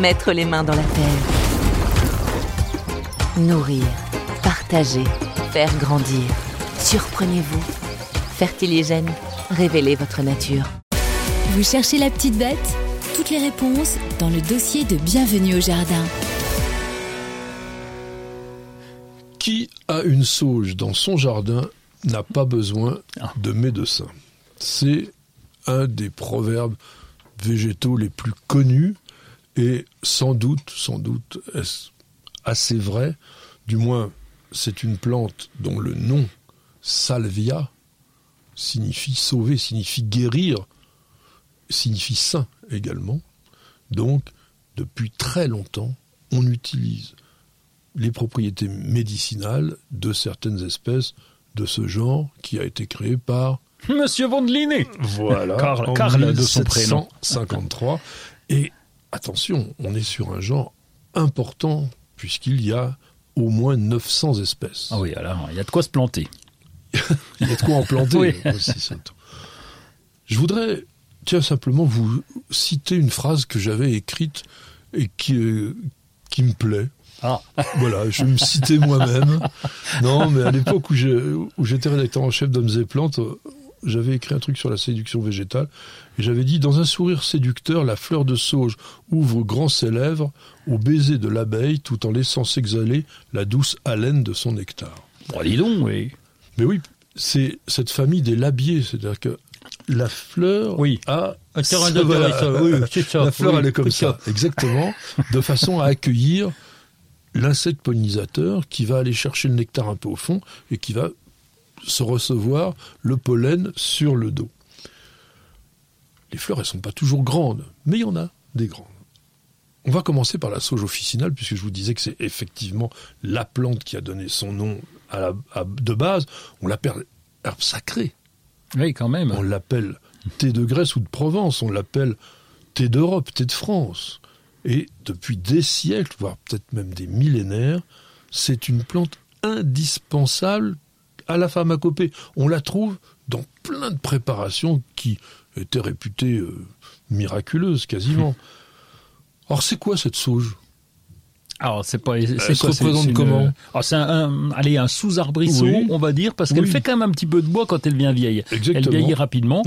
Mettre les mains dans la terre. Nourrir, partager, faire grandir. Surprenez-vous. Fertiligène, révélez votre nature. Vous cherchez la petite bête? Toutes les réponses dans le dossier de Bienvenue au Jardin. Qui a une sauge dans son jardin n'a pas besoin de médecin. C'est un des proverbes végétaux les plus connus et sans doute, sans doute, est assez vrai. Du moins, c'est une plante dont le nom, salvia, signifie sauver, signifie guérir, signifie saint également. Donc, depuis très longtemps, on utilise les propriétés médicinales de certaines espèces de ce genre qui a été créé par Monsieur von Voilà. Karl, en Karl de son prénom. 1753. Et attention, on est sur un genre important puisqu'il y a au moins 900 espèces. Ah oui, alors il y a de quoi se planter. il y a de quoi en planter Oui. aussi. Je voudrais, tiens, simplement vous citer une phrase que j'avais écrite et qui, euh, qui me plaît. Ah, Voilà, je vais me citer moi-même. Non, mais à l'époque où j'étais rédacteur en chef d'Hommes et Plantes, j'avais écrit un truc sur la séduction végétale. Et j'avais dit, dans un sourire séducteur, la fleur de sauge ouvre grand ses lèvres au baiser de l'abeille tout en laissant s'exhaler la douce haleine de son nectar. bon, dis donc, oui. Mais oui, c'est cette famille des labiers, c'est-à-dire que la fleur Oui. a... Un terrain ça, voilà, ça, oui, ça, La fleur, oui, elle est comme ça, exactement, de façon à accueillir l'insecte pollinisateur qui va aller chercher le nectar un peu au fond et qui va se recevoir le pollen sur le dos. Les fleurs, elles sont pas toujours grandes, mais il y en a des grandes. On va commencer par la sauge officinale, puisque je vous disais que c'est effectivement la plante qui a donné son nom à la, à- de base. On l'appelle herbe sacrée. Oui, quand même. On l'appelle thé de Grèce ou de Provence, on l'appelle thé d'Europe, thé de France. Et depuis des siècles, voire peut-être même des millénaires, c'est une plante indispensable à la pharmacopée. On la trouve dans plein de préparations qui étaient réputées euh, miraculeuses quasiment. Or, c'est quoi cette sauge? Alors, c'est pas. Elle C'est se quoi, c'est- représente comment Alors, c'est un, un- allez, un sous-arbrisseau, Oui. on va dire, parce qu'elle Oui. fait quand même un petit peu de bois quand elle vient vieille. Exactement. Elle vieillit rapidement.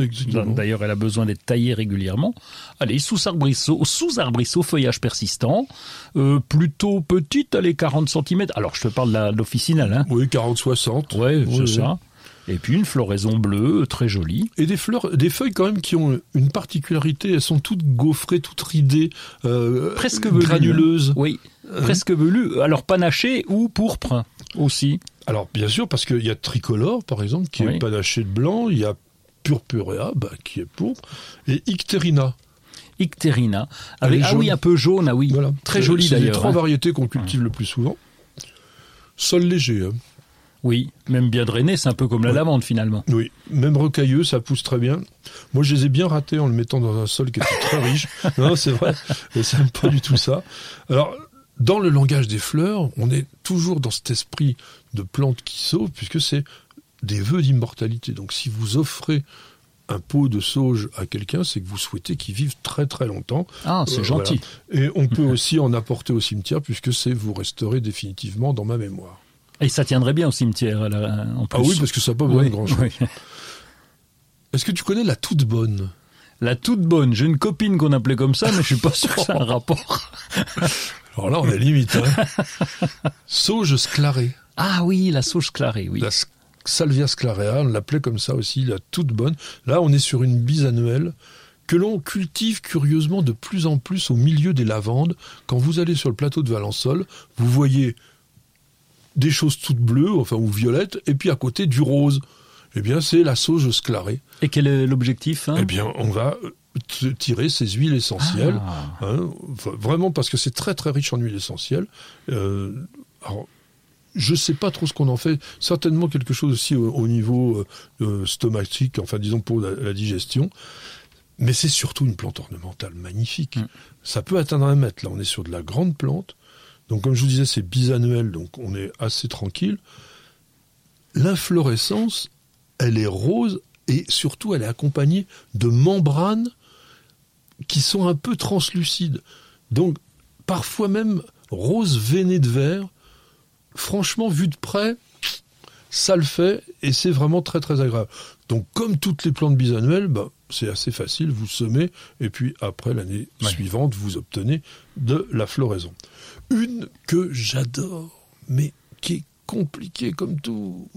D'ailleurs, elle a besoin d'être taillée régulièrement. Allez, sous-arbrisseau, sous-arbrisseau, feuillage persistant, euh, plutôt petite, allez, 40 cm. Alors, je te parle de l'officinale, hein. Oui, 40-60. Ouais, c'est Oui, ça. Et puis une floraison bleue, très jolie. Et des fleurs, des feuilles quand même qui ont une particularité, elles sont toutes gaufrées, toutes ridées, euh, Presque velues. granuleuses. Oui, presque velue. Alors panaché ou pourpre aussi. Alors bien sûr, parce qu'il y a tricolore par exemple, qui Oui. est panaché de blanc, il y a purpurea, bah, qui est pourpre, et icterina. Icterina. Avec, ah jaune. oui, un peu jaune, ah oui. Voilà. Très jolie C'est les d'ailleurs. trois hein. variétés qu'on cultive le plus souvent. Sol léger, hein. Oui, même bien drainé, c'est un peu comme la lavande finalement. oui. Même rocailleux, ça pousse très bien. Moi, je les ai bien ratés en le mettant dans un sol qui était très riche. Non, c'est vrai. Et ça n'aime pas du tout ça. Alors, dans le langage des fleurs, on est toujours dans cet esprit de plante qui sauve, puisque c'est des vœux d'immortalité. Donc, si vous offrez un pot de sauge à quelqu'un, c'est que vous souhaitez qu'il vive très très longtemps. Ah, c'est Euh, gentil. voilà. Et on peut aussi en apporter au cimetière, puisque c'est vous resterez définitivement dans ma mémoire. Et ça tiendrait bien au cimetière là, en plus. Ah oui, parce que ça n'a pas besoin Oui, de grand-chose. oui. Est-ce que tu connais la toute bonne? La toute bonne. J'ai une copine qu'on appelait comme ça, mais je suis pas sûr que ça a un rapport. Alors là, on est limite. Hein. Sauge sclarée. Ah oui, la sauge clarée, oui. La Salvia sclarea, on l'appelait comme ça aussi, la toute bonne. Là, on est sur une bisannuelle que l'on cultive curieusement de plus en plus au milieu des lavandes. Quand vous allez sur le plateau de Valençol, vous voyez des choses toutes bleues, enfin ou violettes, et puis à côté du rose. Eh bien, c'est la sauge sclarée. Et quel est l'objectif hein? Eh bien, on va tirer ses huiles essentielles. Ah. hein, vraiment parce que c'est très très riche en huiles essentielles. Euh, alors, je sais pas trop ce qu'on en fait. Certainement quelque chose aussi au, au niveau euh, euh, stomatique, enfin disons pour la, la digestion. Mais c'est surtout une plante ornementale magnifique. Mm. Ça peut atteindre un mètre. Là, on est sur de la grande plante. Donc, comme je vous disais, c'est bisannuel, donc on est assez tranquille. L'inflorescence, elle est rose et surtout, elle est accompagnée de membranes qui sont un peu translucides. Donc, parfois même rose veiné de vert. Franchement, vu de près, ça le fait et c'est vraiment très très agréable. Donc, comme toutes les plantes bisannuelles, bah, c'est assez facile, vous semez et puis après l'année Ouais. suivante, vous obtenez de la floraison. Une que j'adore, mais qui est compliquée comme tout,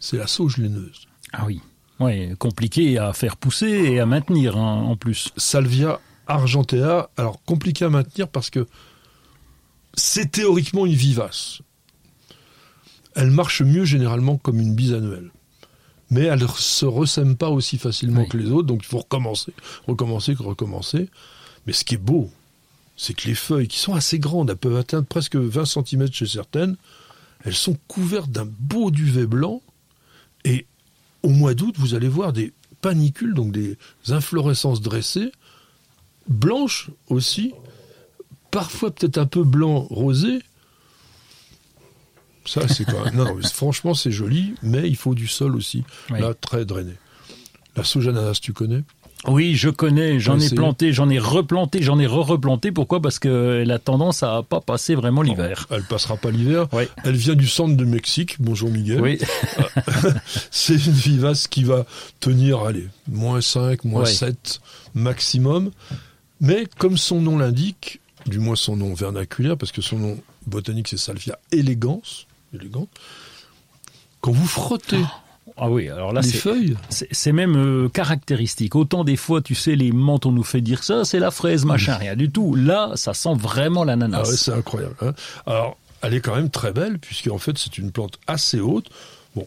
c'est la sauge laineuse. Ah oui. Ouais, compliqué à faire pousser et à maintenir hein, en plus. Salvia argentea, alors compliqué à maintenir parce que c'est théoriquement une vivace. Elle marche mieux généralement comme une bisannuelle. Mais elle ne se ressème pas aussi facilement Oui. que les autres, donc il faut recommencer, recommencer, recommencer. Mais ce qui est beau, c'est que les feuilles, qui sont assez grandes, elles peuvent atteindre presque 20 cm chez certaines, elles sont couvertes d'un beau duvet blanc. Et au mois d'août, vous allez voir des panicules, donc des inflorescences dressées, blanches aussi, parfois peut-être un peu blanc rosé. Ça, c'est quand même. Non, franchement, c'est joli, mais il faut du sol aussi. Oui. Là, très drainé. La sauge ananas, tu connais? Oui, je connais, j'en ai planté, j'en ai replanté, j'en ai re-replanté. Pourquoi? Parce qu'elle a tendance à pas passer vraiment l'hiver. Elle passera pas l'hiver. Oui. Elle vient du centre de Mexique. Bonjour Miguel. Oui, C'est une vivace qui va tenir, allez, moins 5, moins Ouais. 7 maximum. Mais comme son nom l'indique, du moins son nom vernaculaire, parce que son nom botanique c'est Salvia elegans, élégante, quand vous frottez ah oui. Alors là, c'est même euh, caractéristique. Autant des fois, tu sais, les menthes, on nous fait dire ça, c'est la fraise, machin, rien du tout. Là, ça sent vraiment ah l'ananas. ouais, c'est incroyable. hein. Alors, elle est quand même très belle, puisque en fait c'est une plante assez haute. Bon,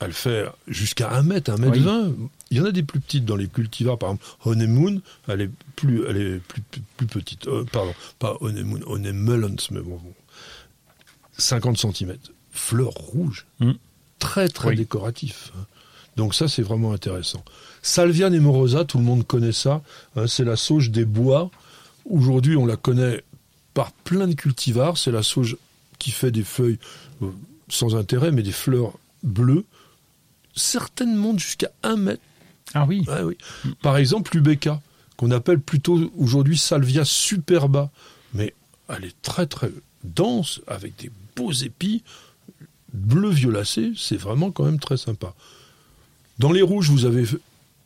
elle fait jusqu'à 1 mètre, 1 mètre Oui. 20. Il y en a des plus petites dans les cultivars, par exemple Honeymoon, elle est plus, elle est plus, plus, plus petite. Euh, pardon, pas Honeymoon, Honeymelons, mais bon, bon. 50 cm. Fleurs rouges. Mm. Très, très Oui. décoratif. Donc ça, c'est vraiment intéressant. Salvia nemorosa, tout le monde connaît ça. hein, c'est la sauge des bois. Aujourd'hui, on la connaît par plein de cultivars. C'est la sauge qui fait des feuilles euh, sans intérêt, mais des fleurs bleues. Certaines montent jusqu'à 1 mètre. Ah oui. Ouais, oui. Par exemple, l'Ubeca, qu'on appelle plutôt aujourd'hui Salvia superba. Mais elle est très très dense, avec des beaux épis, bleu violacé. C'est vraiment quand même très sympa. Dans les rouges, vous avez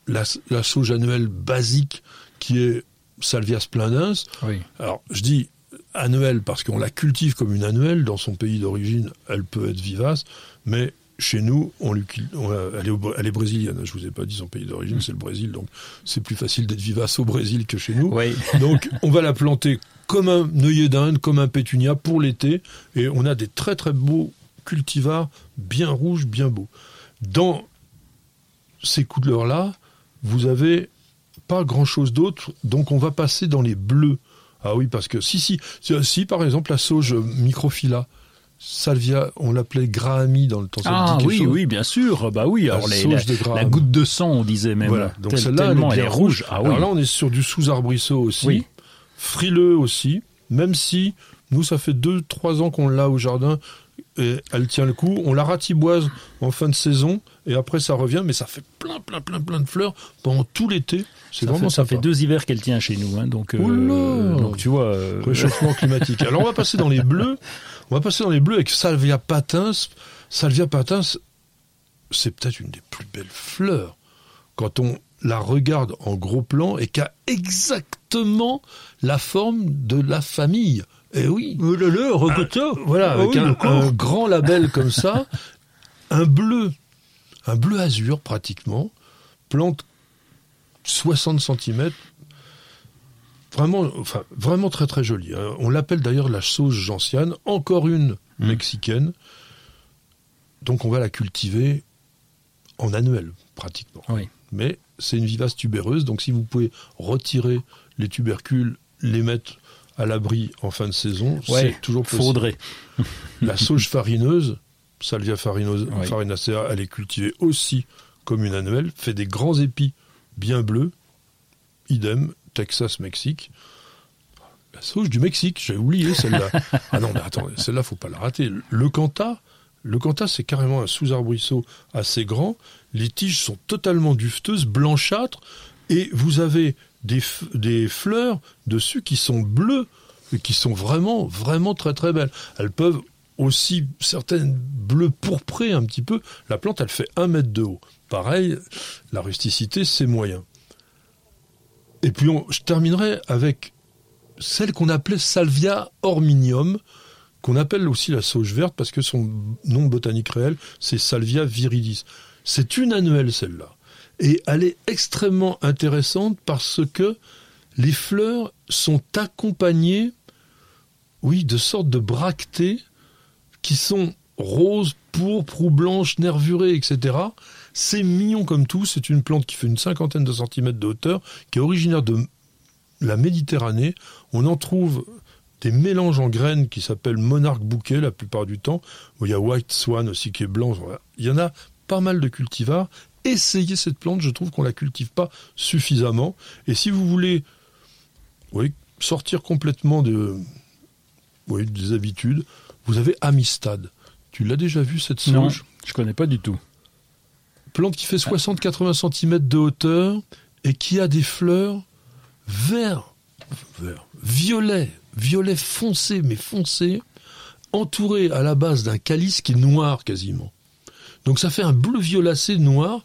la, la sauge annuelle basique qui est Salvia splendens. Oui. Alors, je dis annuelle parce qu'on la cultive comme une annuelle. Dans son pays d'origine, elle peut être vivace, mais chez nous, on elle, est elle est brésilienne. Je vous ai pas dit son pays d'origine, c'est le Brésil, donc c'est plus facile d'être vivace au Brésil que chez nous. Oui. Donc, on va la planter comme un œillet d'Inde, comme un pétunia pour l'été, et on a des très très beaux cultivars, bien rouges, bien beaux. Dans ces couleurs-là, vous avez pas grand-chose d'autre, donc on va passer dans les bleus. Ah oui, parce que si, si, si, par exemple la sauge microphylla, salvia, on l'appelait grahami dans le temps. Ah oui, chose oui, bien sûr. Bah oui. La Alors les- la, de Graham. la goutte de sang, on disait même. Voilà, donc Tel- celle-là, elle, est bien rouge. Ah oui. Alors là, on est sur du sous-arbrisseau aussi, Oui. frileux aussi, même si nous, ça fait deux, trois ans qu'on l'a au jardin, et elle tient le coup. On la ratiboise en fin de saison, et après ça revient, mais ça fait plein, plein, plein, plein de fleurs pendant tout l'été. C'est vraiment fait, ça sympa. fait deux hivers qu'elle tient chez nous. Hein, donc, euh, donc tu vois. euh, Réchauffement climatique. Alors on va passer dans les bleus. On va passer dans les bleus avec Salvia patins. Salvia patins, c'est peut-être une des plus belles fleurs quand on la regarde en gros plan et qui a exactement la forme de la famille. Eh oui. Regarde ça. Voilà, Ah avec oui, un, grand label comme ça, un bleu, un bleu azur pratiquement, plante 60 cm, vraiment, enfin, vraiment très très jolie. hein. On l'appelle d'ailleurs la sauge gentiane, encore une Mm. mexicaine. Donc on va la cultiver en annuel pratiquement. Oui. Mais c'est une vivace tubéreuse, donc si vous pouvez retirer les tubercules, les mettre à l'abri en fin de saison, Ouais, c'est toujours possible. Faudrait. La sauge farineuse, Salvia farinosa, Oui. farinacea, elle est cultivée aussi comme une annuelle, fait des grands épis bien bleus, idem, Texas, Mexique. La sauge du Mexique, j'ai oublié celle-là. ah non, mais attends, celle-là, faut pas la rater. Le Canta, le Canta, c'est carrément un sous-arbrisseau assez grand. Les tiges sont totalement dufteuses, blanchâtres, et vous avez des, des fleurs dessus qui sont bleues et qui sont vraiment, vraiment très très belles. Elles peuvent aussi, certaines bleues pourprées un petit peu. La plante, elle fait un mètre de haut. Pareil, la rusticité, c'est moyen. Et puis, je terminerai avec celle qu'on appelait Salvia orminium, qu'on appelle aussi la sauge verte parce que son nom botanique réel, c'est Salvia viridis. C'est une annuelle, celle-là. Et elle est extrêmement intéressante parce que les fleurs sont accompagnées, oui, de sortes de bractées qui sont roses, pourpres ou blanches, nervurées, etc. C'est mignon comme tout. C'est une plante qui fait une cinquantaine de centimètres de hauteur, qui est originaire de la Méditerranée. On en trouve des mélanges en graines qui s'appellent monarque bouquet la plupart du temps. Il y a white swan aussi qui est blanc. Il y en a pas mal de cultivars. Essayez cette plante, je trouve qu'on la cultive pas suffisamment. Et si vous voulez oui, sortir complètement de, oui, des habitudes, vous avez Amistad. Tu l'as déjà vu cette Non, sauge je connais pas du tout. Plante qui fait 60-80 cm de hauteur et qui a des fleurs vert, vert, violet, violet foncé, mais foncé, entouré à la base d'un calice qui est noir quasiment. Donc ça fait un bleu violacé noir,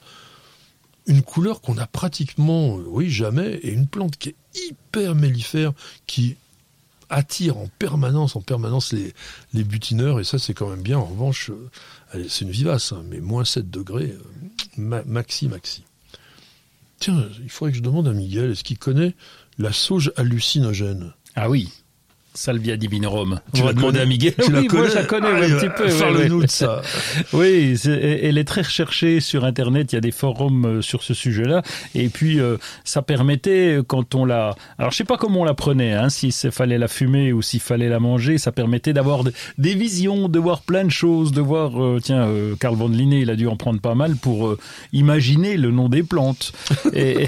une couleur qu'on a pratiquement, euh, oui, jamais, et une plante qui est hyper mellifère, qui attire en permanence, en permanence les, butineurs, et ça c'est quand même bien. En revanche, euh, c'est une vivace, hein, mais moins 7 degrés, euh, ma- maxi, maxi. Tiens, il faudrait que je demande à Miguel, est-ce qu'il connaît la sauge hallucinogène? Ah oui. Salvia divinorum. Tu la va demander à Miguel. Tu la oui, moi, connais je la connais Ah, un petit peu. Parle-nous ouais. de ça. Oui, elle est très recherchée sur Internet. Il y a des forums euh, sur ce sujet-là. Et puis, euh, ça permettait, euh, quand on la... Alors, je sais pas comment on la prenait, hein, s'il fallait la fumer ou s'il fallait la manger. Ça permettait d'avoir de- des visions, de voir plein de choses, de voir... euh, tiens, euh, Carl von Linné, il a dû en prendre pas mal pour imaginer le nom des plantes. et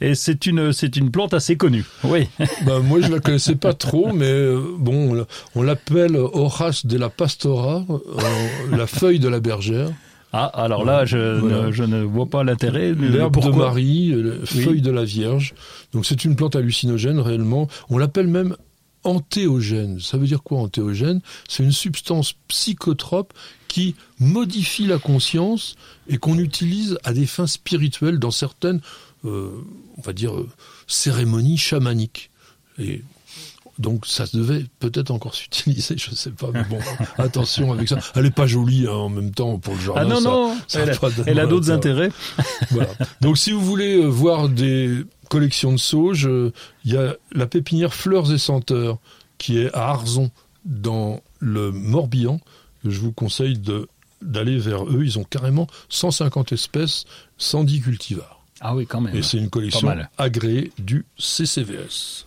et c'est une, c'est une plante assez connue. Oui. Ben, moi, je la connaissais pas trop, mais euh, bon, on l'a- on l'appelle Horace de la Pastora, euh, la feuille de la bergère, Ah, alors là, je, Voilà. ne, je ne vois pas l'intérêt. mais l'herbe de Marie, euh, Oui. feuille de la Vierge. Donc, c'est une plante hallucinogène réellement. On l'appelle même antéogène. Ça veut dire quoi antéogène? C'est une substance psychotrope qui modifie la conscience et qu'on utilise à des fins spirituelles dans certaines, euh, on va dire, euh, cérémonies chamaniques. Et donc ça devait peut-être encore s'utiliser, je sais pas, mais bon, attention avec ça. Elle est pas jolie hein, en même temps pour le jardin. Ah non, ça- non, ça elle, a elle a d'autres intérêts. voilà. Donc si vous voulez euh, voir des collections de sauges, euh, il y a la pépinière Fleurs et Senteurs qui est à Arzon dans le Morbihan. Je vous conseille de d'aller vers eux. Ils ont carrément 150 espèces, 110 cultivars. Ah oui, quand même. Et c'est une collection agréée du CCVS.